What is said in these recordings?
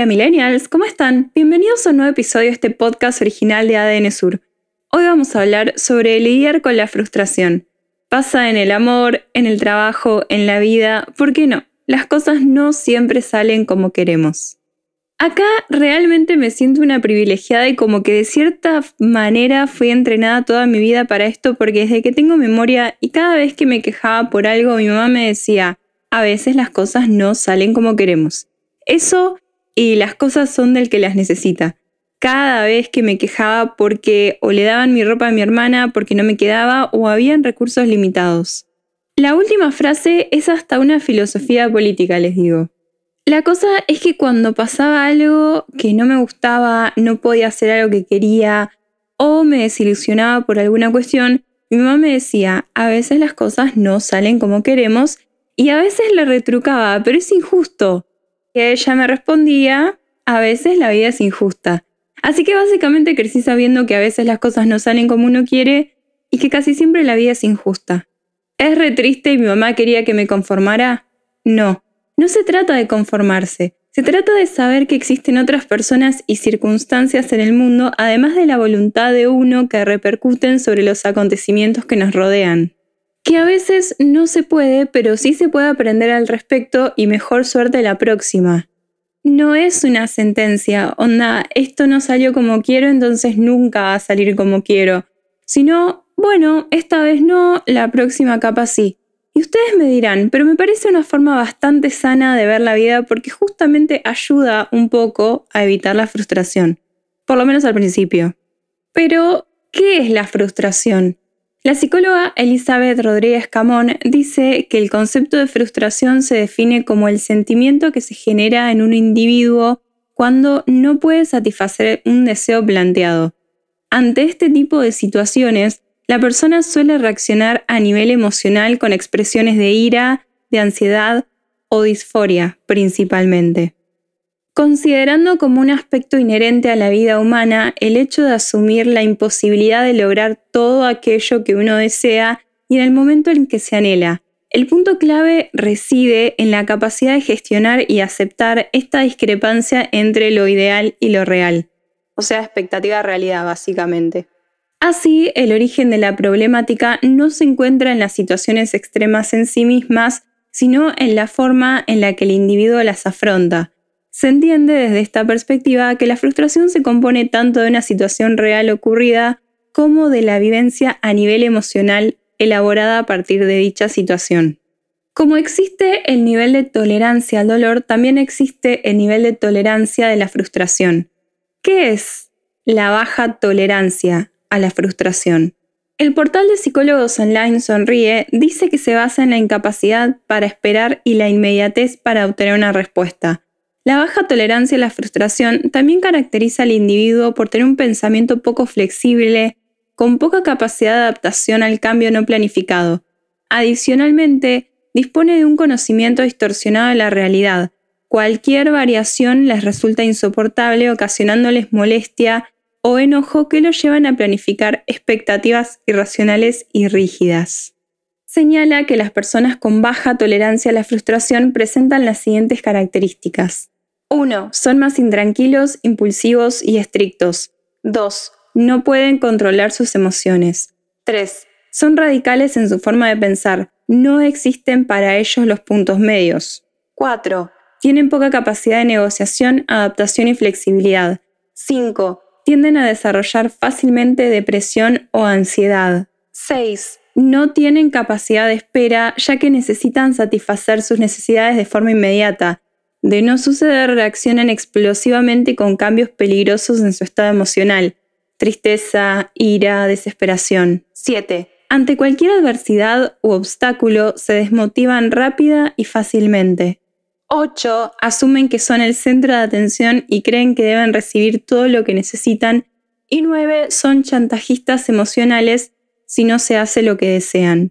Hola millennials, ¿cómo están? Bienvenidos a un nuevo episodio de este podcast original de ADN Sur. Hoy vamos a hablar sobre lidiar con la frustración. Pasa en el amor, en el trabajo, en la vida, ¿por qué no? Las cosas no siempre salen como queremos. Acá realmente me siento una privilegiada y como que de cierta manera fui entrenada toda mi vida para esto porque desde que tengo memoria y cada vez que me quejaba por algo mi mamá me decía, a veces las cosas no salen como queremos. Eso y las cosas son del que las necesita. Cada vez que me quejaba porque o le daban mi ropa a mi hermana porque no me quedaba o habían recursos limitados. La última frase es hasta una filosofía política, les digo. La cosa es que cuando pasaba algo que no me gustaba, no podía hacer algo que quería o me desilusionaba por alguna cuestión, mi mamá me decía, a veces las cosas no salen como queremos y a veces le retrucaba, pero es injusto. Y ella me respondía, a veces la vida es injusta. Así que básicamente crecí sabiendo que a veces las cosas no salen como uno quiere y que casi siempre la vida es injusta. ¿Es re triste y mi mamá quería que me conformara? No, no se trata de conformarse, se trata de saber que existen otras personas y circunstancias en el mundo, además de la voluntad de uno que repercuten sobre los acontecimientos que nos rodean que a veces no se puede, pero sí se puede aprender al respecto y mejor suerte la próxima. No es una sentencia, onda, esto no salió como quiero, entonces nunca va a salir como quiero, sino, bueno, esta vez no, la próxima capa sí. Y ustedes me dirán, pero me parece una forma bastante sana de ver la vida porque justamente ayuda un poco a evitar la frustración, por lo menos al principio. Pero, ¿qué es la frustración? La psicóloga Elizabeth Rodríguez Camón dice que el concepto de frustración se define como el sentimiento que se genera en un individuo cuando no puede satisfacer un deseo planteado. Ante este tipo de situaciones, la persona suele reaccionar a nivel emocional con expresiones de ira, de ansiedad o disforia principalmente considerando como un aspecto inherente a la vida humana el hecho de asumir la imposibilidad de lograr todo aquello que uno desea y en el momento en que se anhela. El punto clave reside en la capacidad de gestionar y aceptar esta discrepancia entre lo ideal y lo real, o sea, expectativa-realidad básicamente. Así, el origen de la problemática no se encuentra en las situaciones extremas en sí mismas, sino en la forma en la que el individuo las afronta, se entiende desde esta perspectiva que la frustración se compone tanto de una situación real ocurrida como de la vivencia a nivel emocional elaborada a partir de dicha situación. Como existe el nivel de tolerancia al dolor, también existe el nivel de tolerancia de la frustración. ¿Qué es la baja tolerancia a la frustración? El portal de psicólogos online Sonríe dice que se basa en la incapacidad para esperar y la inmediatez para obtener una respuesta, la baja tolerancia a la frustración también caracteriza al individuo por tener un pensamiento poco flexible, con poca capacidad de adaptación al cambio no planificado. Adicionalmente, dispone de un conocimiento distorsionado de la realidad. Cualquier variación les resulta insoportable, ocasionándoles molestia o enojo que los llevan a planificar expectativas irracionales y rígidas. Señala que las personas con baja tolerancia a la frustración presentan las siguientes características. 1. Son más intranquilos, impulsivos y estrictos. 2. No pueden controlar sus emociones. 3. Son radicales en su forma de pensar. No existen para ellos los puntos medios. 4. Tienen poca capacidad de negociación, adaptación y flexibilidad. 5. Tienden a desarrollar fácilmente depresión o ansiedad. 6. No tienen capacidad de espera ya que necesitan satisfacer sus necesidades de forma inmediata de no suceder, reaccionan explosivamente con cambios peligrosos en su estado emocional, tristeza, ira, desesperación. 7. Ante cualquier adversidad u obstáculo se desmotivan rápida y fácilmente. 8 asumen que son el centro de atención y creen que deben recibir todo lo que necesitan. Y 9 son chantajistas emocionales si no se hace lo que desean.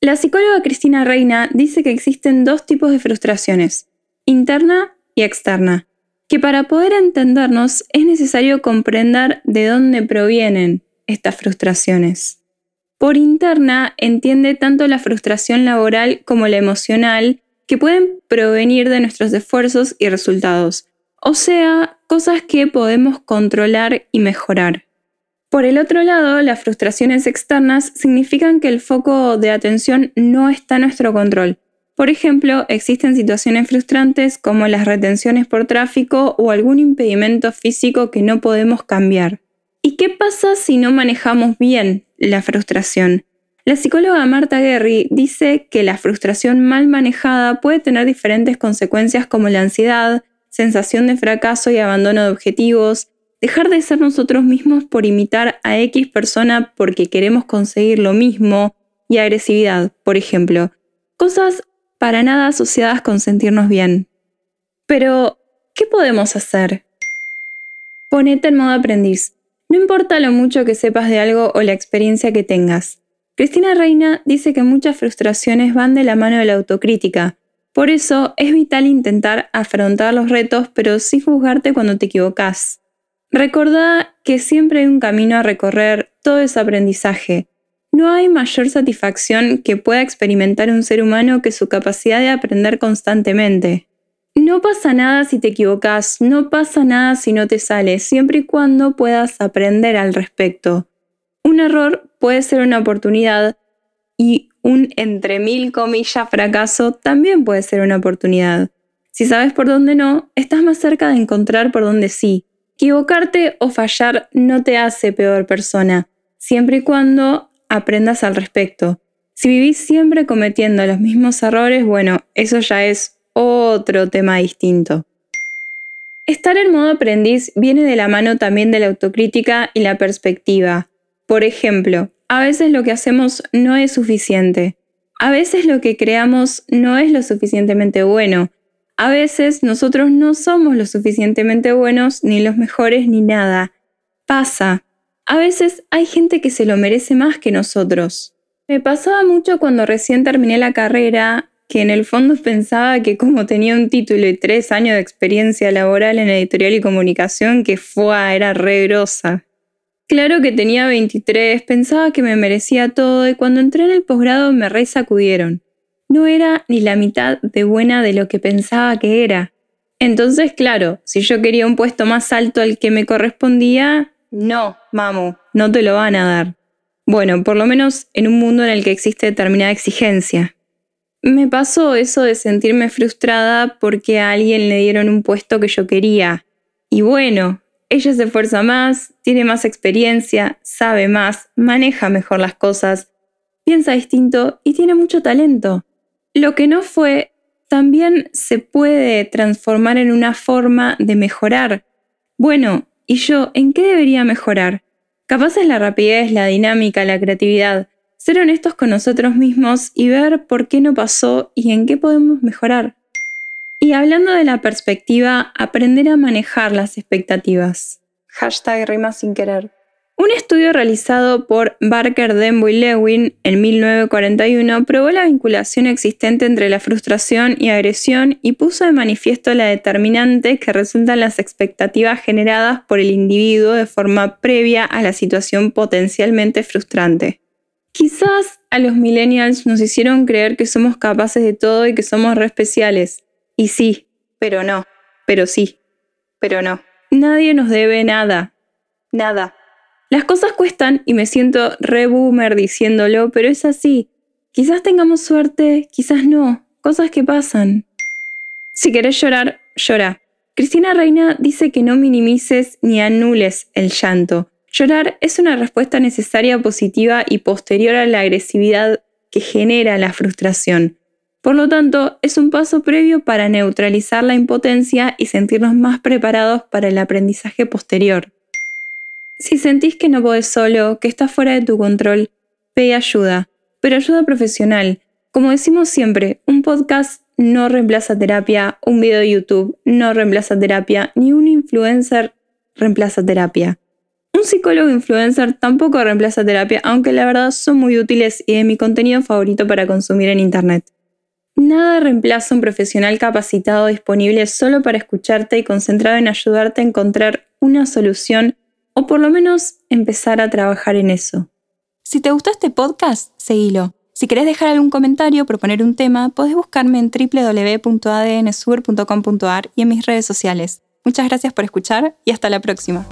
La psicóloga Cristina Reina dice que existen dos tipos de frustraciones, interna y externa, que para poder entendernos es necesario comprender de dónde provienen estas frustraciones. Por interna entiende tanto la frustración laboral como la emocional, que pueden provenir de nuestros esfuerzos y resultados, o sea, cosas que podemos controlar y mejorar. Por el otro lado, las frustraciones externas significan que el foco de atención no está en nuestro control. Por ejemplo, existen situaciones frustrantes como las retenciones por tráfico o algún impedimento físico que no podemos cambiar. ¿Y qué pasa si no manejamos bien la frustración? La psicóloga Marta Guerri dice que la frustración mal manejada puede tener diferentes consecuencias como la ansiedad, sensación de fracaso y abandono de objetivos, dejar de ser nosotros mismos por imitar a X persona porque queremos conseguir lo mismo y agresividad, por ejemplo. Cosas para nada asociadas con sentirnos bien. Pero, ¿qué podemos hacer? Ponete en modo aprendiz. No importa lo mucho que sepas de algo o la experiencia que tengas. Cristina Reina dice que muchas frustraciones van de la mano de la autocrítica. Por eso es vital intentar afrontar los retos, pero sin juzgarte cuando te equivocas. Recordá que siempre hay un camino a recorrer, todo es aprendizaje. No hay mayor satisfacción que pueda experimentar un ser humano que su capacidad de aprender constantemente. No pasa nada si te equivocas, no pasa nada si no te sale, siempre y cuando puedas aprender al respecto. Un error puede ser una oportunidad y un entre mil comillas fracaso también puede ser una oportunidad. Si sabes por dónde no, estás más cerca de encontrar por dónde sí. Equivocarte o fallar no te hace peor persona, siempre y cuando aprendas al respecto. Si vivís siempre cometiendo los mismos errores, bueno, eso ya es otro tema distinto. Estar en modo aprendiz viene de la mano también de la autocrítica y la perspectiva. Por ejemplo, a veces lo que hacemos no es suficiente. A veces lo que creamos no es lo suficientemente bueno a veces nosotros no somos lo suficientemente buenos, ni los mejores, ni nada. Pasa. A veces hay gente que se lo merece más que nosotros. Me pasaba mucho cuando recién terminé la carrera, que en el fondo pensaba que como tenía un título y tres años de experiencia laboral en editorial y comunicación, que fue, era re grosa. Claro que tenía 23, pensaba que me merecía todo y cuando entré en el posgrado me re sacudieron no era ni la mitad de buena de lo que pensaba que era. Entonces, claro, si yo quería un puesto más alto al que me correspondía, no, mamu, no te lo van a dar. Bueno, por lo menos en un mundo en el que existe determinada exigencia. Me pasó eso de sentirme frustrada porque a alguien le dieron un puesto que yo quería. Y bueno, ella se esfuerza más, tiene más experiencia, sabe más, maneja mejor las cosas, piensa distinto y tiene mucho talento. Lo que no fue también se puede transformar en una forma de mejorar. Bueno, ¿y yo en qué debería mejorar? Capaz es la rapidez, la dinámica, la creatividad. Ser honestos con nosotros mismos y ver por qué no pasó y en qué podemos mejorar. Y hablando de la perspectiva, aprender a manejar las expectativas. Hashtag. Un estudio realizado por Barker, Denbo y Lewin en 1941 probó la vinculación existente entre la frustración y agresión y puso de manifiesto la determinante que resultan las expectativas generadas por el individuo de forma previa a la situación potencialmente frustrante. Quizás a los millennials nos hicieron creer que somos capaces de todo y que somos re especiales. Y sí, pero no, pero sí, pero no. Nadie nos debe nada. Nada. Las cosas cuestan y me siento re boomer diciéndolo, pero es así. Quizás tengamos suerte, quizás no. Cosas que pasan. Si querés llorar, llora. Cristina Reina dice que no minimices ni anules el llanto. Llorar es una respuesta necesaria, positiva y posterior a la agresividad que genera la frustración. Por lo tanto, es un paso previo para neutralizar la impotencia y sentirnos más preparados para el aprendizaje posterior. Si sentís que no podés solo, que está fuera de tu control, pide ayuda, pero ayuda profesional. Como decimos siempre, un podcast no reemplaza terapia, un video de YouTube no reemplaza terapia, ni un influencer reemplaza terapia. Un psicólogo influencer tampoco reemplaza terapia, aunque la verdad son muy útiles y de mi contenido favorito para consumir en Internet. Nada reemplaza un profesional capacitado disponible solo para escucharte y concentrado en ayudarte a encontrar una solución o por lo menos empezar a trabajar en eso. Si te gustó este podcast, seguilo. Si querés dejar algún comentario o proponer un tema, podés buscarme en www.adnsur.com.ar y en mis redes sociales. Muchas gracias por escuchar y hasta la próxima.